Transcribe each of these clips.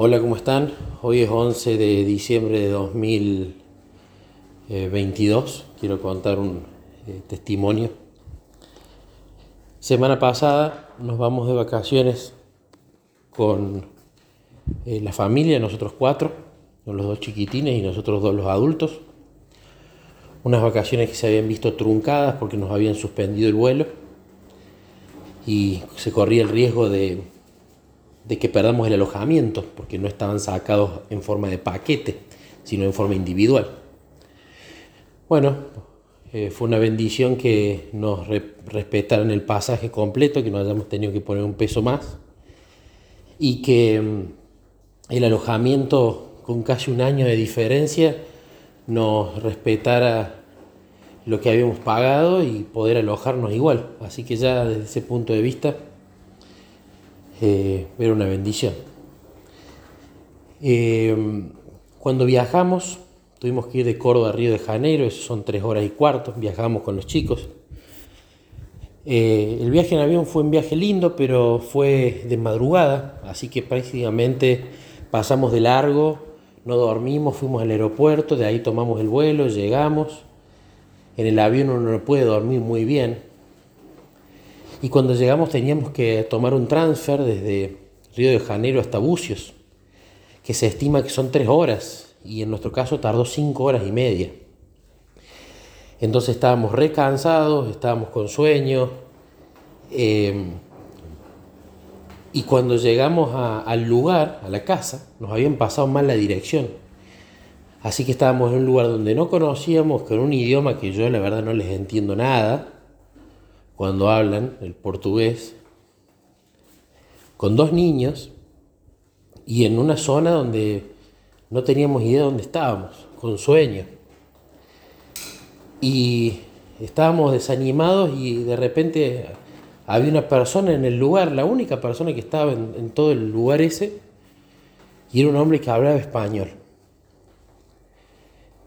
Hola, ¿cómo están? Hoy es 11 de diciembre de 2022. Quiero contar un eh, testimonio. Semana pasada nos vamos de vacaciones con eh, la familia, nosotros cuatro, con los dos chiquitines y nosotros dos los adultos. Unas vacaciones que se habían visto truncadas porque nos habían suspendido el vuelo y se corría el riesgo de de que perdamos el alojamiento, porque no estaban sacados en forma de paquete, sino en forma individual. Bueno, eh, fue una bendición que nos respetaran el pasaje completo, que no hayamos tenido que poner un peso más, y que mm, el alojamiento con casi un año de diferencia nos respetara lo que habíamos pagado y poder alojarnos igual. Así que ya desde ese punto de vista eh, era una bendición. Eh, cuando viajamos, tuvimos que ir de Córdoba a Río de Janeiro, eso son tres horas y cuarto, viajamos con los chicos. Eh, el viaje en avión fue un viaje lindo, pero fue de madrugada, así que prácticamente pasamos de largo, no dormimos, fuimos al aeropuerto, de ahí tomamos el vuelo, llegamos. En el avión uno no puede dormir muy bien, y cuando llegamos teníamos que tomar un transfer desde Río de Janeiro hasta Bucios, que se estima que son tres horas, y en nuestro caso tardó cinco horas y media. Entonces estábamos recansados, estábamos con sueño, eh, y cuando llegamos al lugar, a la casa, nos habían pasado mal la dirección. Así que estábamos en un lugar donde no conocíamos, con un idioma que yo la verdad no les entiendo nada cuando hablan el portugués con dos niños y en una zona donde no teníamos idea de dónde estábamos, con sueño. Y estábamos desanimados y de repente había una persona en el lugar, la única persona que estaba en, en todo el lugar ese, y era un hombre que hablaba español.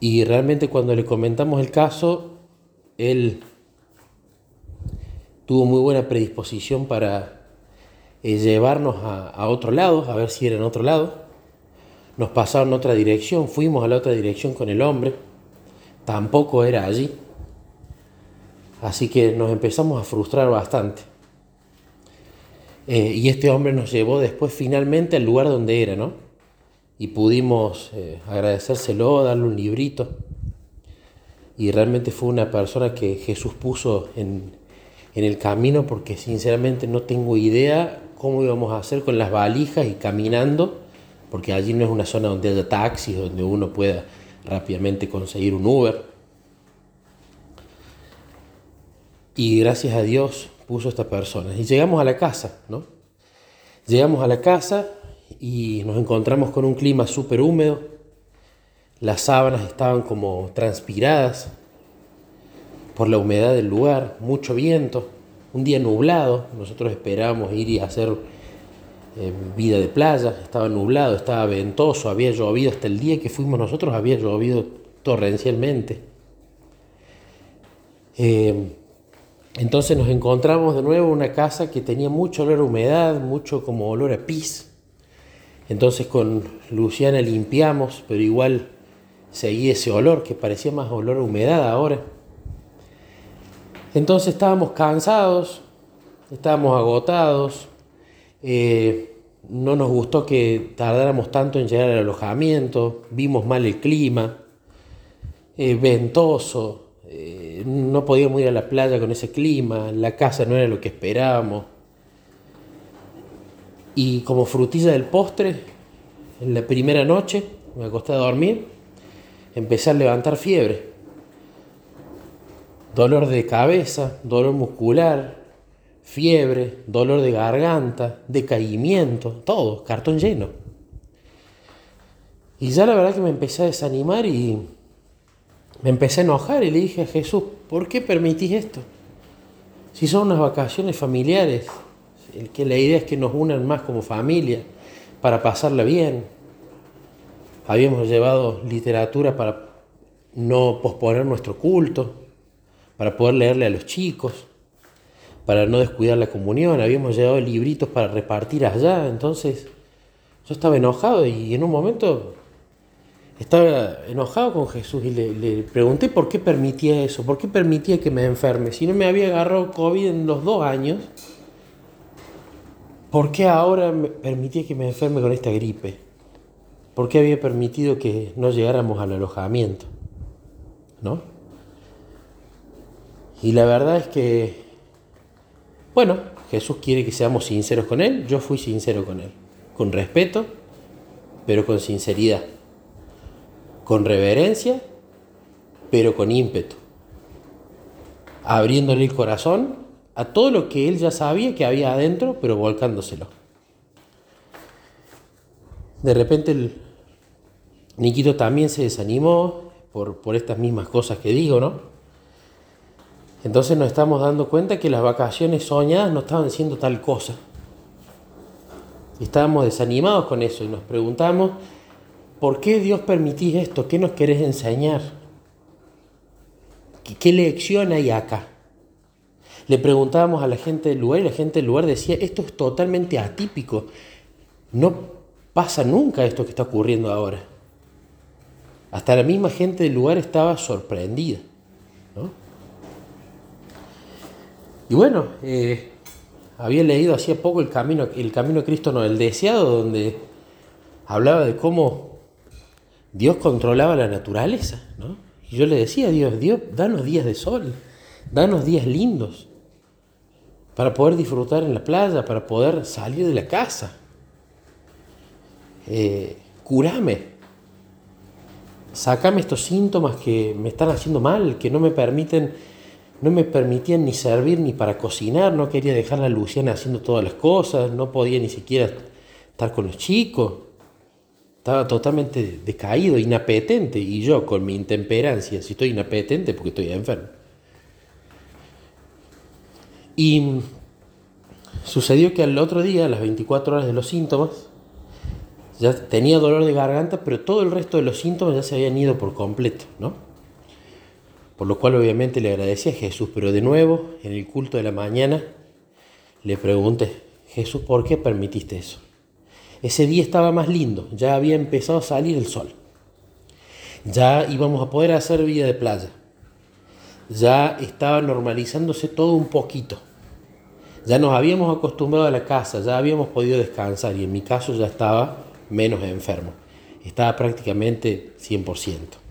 Y realmente cuando le comentamos el caso, él tuvo muy buena predisposición para eh, llevarnos a, otro lado, a ver si era en otro lado. Nos pasaron otra dirección, fuimos a la otra dirección con el hombre, tampoco era allí. Así que nos empezamos a frustrar bastante. Eh, y este hombre nos llevó después finalmente al lugar donde era, ¿no? Y pudimos eh, agradecérselo, darle un librito. Y realmente fue una persona que Jesús puso en, en el camino porque sinceramente no tengo idea cómo íbamos a hacer con las valijas y caminando, porque allí no es una zona donde haya taxis, donde uno pueda rápidamente conseguir un Uber. Y gracias a Dios puso esta persona. Y llegamos a la casa, ¿no? Llegamos a la casa y nos encontramos con un clima súper húmedo. Las sábanas estaban como transpiradas, por la humedad del lugar, mucho viento, un día nublado, nosotros esperábamos ir y hacer eh, vida de playa, estaba nublado, estaba ventoso, había llovido hasta el día que fuimos nosotros, había llovido torrencialmente. Eh, entonces nos encontramos de nuevo en una casa que tenía mucho olor a humedad, mucho como olor a pis. Entonces con Luciana limpiamos, pero igual seguía ese olor que parecía más olor a humedad ahora. Entonces estábamos cansados, estábamos agotados, eh, no nos gustó que tardáramos tanto en llegar al alojamiento, vimos mal el clima, eh, ventoso, eh, no podíamos ir a la playa con ese clima, la casa no era lo que esperábamos. Y como frutilla del postre, en la primera noche, me acosté a dormir, empecé a levantar fiebre dolor de cabeza, dolor muscular, fiebre, dolor de garganta, decaimiento, todo, cartón lleno. Y ya la verdad que me empecé a desanimar y me empecé a enojar y le dije a Jesús, ¿por qué permitís esto? Si son unas vacaciones familiares, la idea es que nos unan más como familia para pasarla bien. Habíamos llevado literatura para no posponer nuestro culto, para poder leerle a los chicos, para no descuidar la comunión. Habíamos llevado libritos para repartir allá, entonces Yo estaba enojado y en un momento estaba enojado con Jesús y le, pregunté por qué permitía eso, por qué permitía que me enferme. Si no me había agarrado COVID en los dos años, ¿por qué ahora me permitía que me enferme con esta gripe? ¿Por qué había permitido que no llegáramos al alojamiento? ¿No? Y la verdad es que, bueno, Jesús quiere que seamos sinceros con Él, yo fui sincero con Él, con respeto, pero con sinceridad con reverencia, pero con ímpetu, abriéndole el corazón a todo lo que él ya sabía que había adentro, pero volcándoselo. De repente el Niquito también se desanimó por, por estas mismas cosas que digo, ¿no? Entonces nos estamos dando cuenta que las vacaciones soñadas no estaban siendo tal cosa. estábamos desanimados con eso y nos preguntamos ¿Por qué Dios permitís esto? ¿Qué nos querés enseñar? ¿Qué, lección hay acá? Le preguntábamos a la gente del lugar y la gente del lugar decía, esto es totalmente atípico. No pasa nunca esto que está ocurriendo ahora. Hasta la misma gente del lugar estaba sorprendida. Y bueno, eh, había leído hacía poco el camino, el camino Cristo, no, el deseado, donde hablaba de cómo Dios controlaba la naturaleza, ¿no? Y yo le decía a Dios, Dios, danos días de sol, danos días lindos, para poder disfrutar en la playa, para poder salir de la casa. Eh, curame, sacame estos síntomas que me están haciendo mal, que no me permiten, no me permitían ni servir ni para cocinar, no quería dejar a Luciana haciendo todas las cosas, no podía ni siquiera estar con los chicos. Estaba totalmente decaído, inapetente, y yo con mi intemperancia, si estoy inapetente porque estoy enfermo. Y sucedió que al otro día, a las 24 horas de los síntomas, ya tenía dolor de garganta, pero todo el resto de los síntomas ya se habían ido por completo, ¿no? Por lo cual obviamente le agradecí a Jesús, pero de nuevo, en el culto de la mañana, le pregunté, Jesús, ¿por qué permitiste eso? Ese día estaba más lindo, ya había empezado a salir el sol. Ya íbamos a poder hacer vida de playa. Ya estaba normalizándose todo un poquito. Ya nos habíamos acostumbrado a la casa, ya habíamos podido descansar y en mi caso ya estaba menos enfermo. Estaba prácticamente 100%.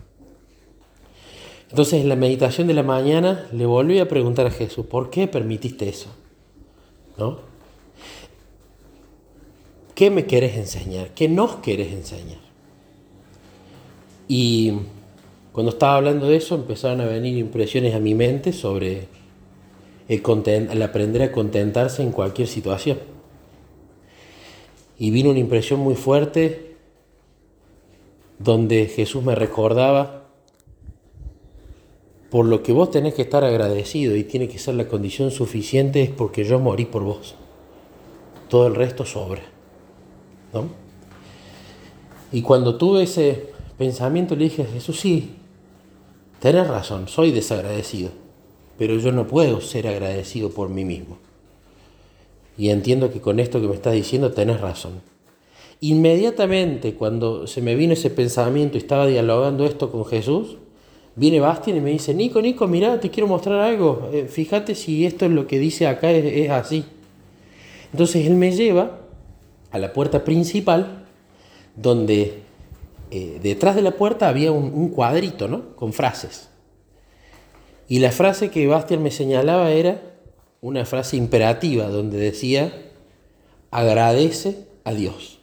Entonces en la meditación de la mañana le volví a preguntar a Jesús, ¿por qué permitiste eso? ¿No? ¿Qué me querés enseñar? ¿Qué nos querés enseñar? Y cuando estaba hablando de eso empezaron a venir impresiones a mi mente sobre el, aprender a contentarse en cualquier situación. Y vino una impresión muy fuerte donde Jesús me recordaba por lo que vos tenés que estar agradecido y tiene que ser la condición suficiente es porque yo morí por vos. Todo el resto sobra. Y cuando tuve ese pensamiento le dije a Jesús, sí, tenés razón, soy desagradecido, pero yo no puedo ser agradecido por mí mismo. Y entiendo que con esto que me estás diciendo tenés razón. Inmediatamente cuando se me vino ese pensamiento y estaba dialogando esto con Jesús, viene Bastian y me dice, Nico, Nico, mira, te quiero mostrar algo, eh, fíjate si esto es lo que dice acá es así. Entonces él me lleva a la puerta principal, donde eh, detrás de la puerta había un, cuadrito, ¿no? Con frases. Y la frase que Bastian me señalaba era una frase imperativa, donde decía, agradece a Dios.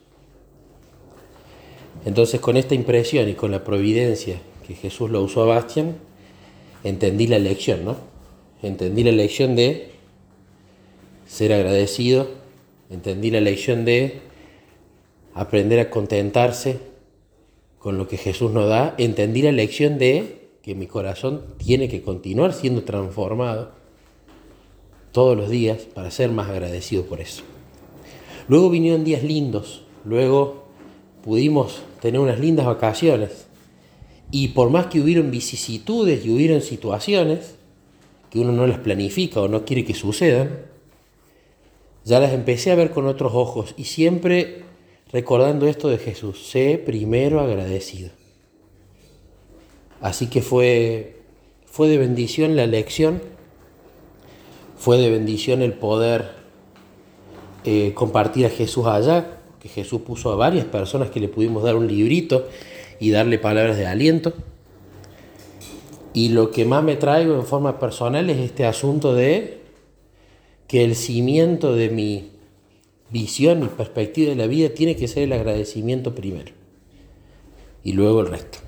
Entonces con esta impresión y con la providencia que Jesús lo usó a Bastian, entendí la lección, ¿no? Entendí la lección de ser agradecido entendí la lección de aprender a contentarse con lo que Jesús nos da, entendí la lección de que mi corazón tiene que continuar siendo transformado todos los días para ser más agradecido por eso. Luego vinieron días lindos, luego pudimos tener unas lindas vacaciones y por más que hubieron vicisitudes y hubieron situaciones que uno no las planifica o no quiere que sucedan, ya las empecé a ver con otros ojos y siempre recordando esto de Jesús, sé primero agradecido. Así que fue, fue de bendición la lección, fue de bendición el poder eh, compartir a Jesús allá, que Jesús puso a varias personas que le pudimos dar un librito y darle palabras de aliento. Y lo que más me traigo en forma personal es este asunto de que el cimiento de mi visión y perspectiva de la vida tiene que ser el agradecimiento primero y luego el resto.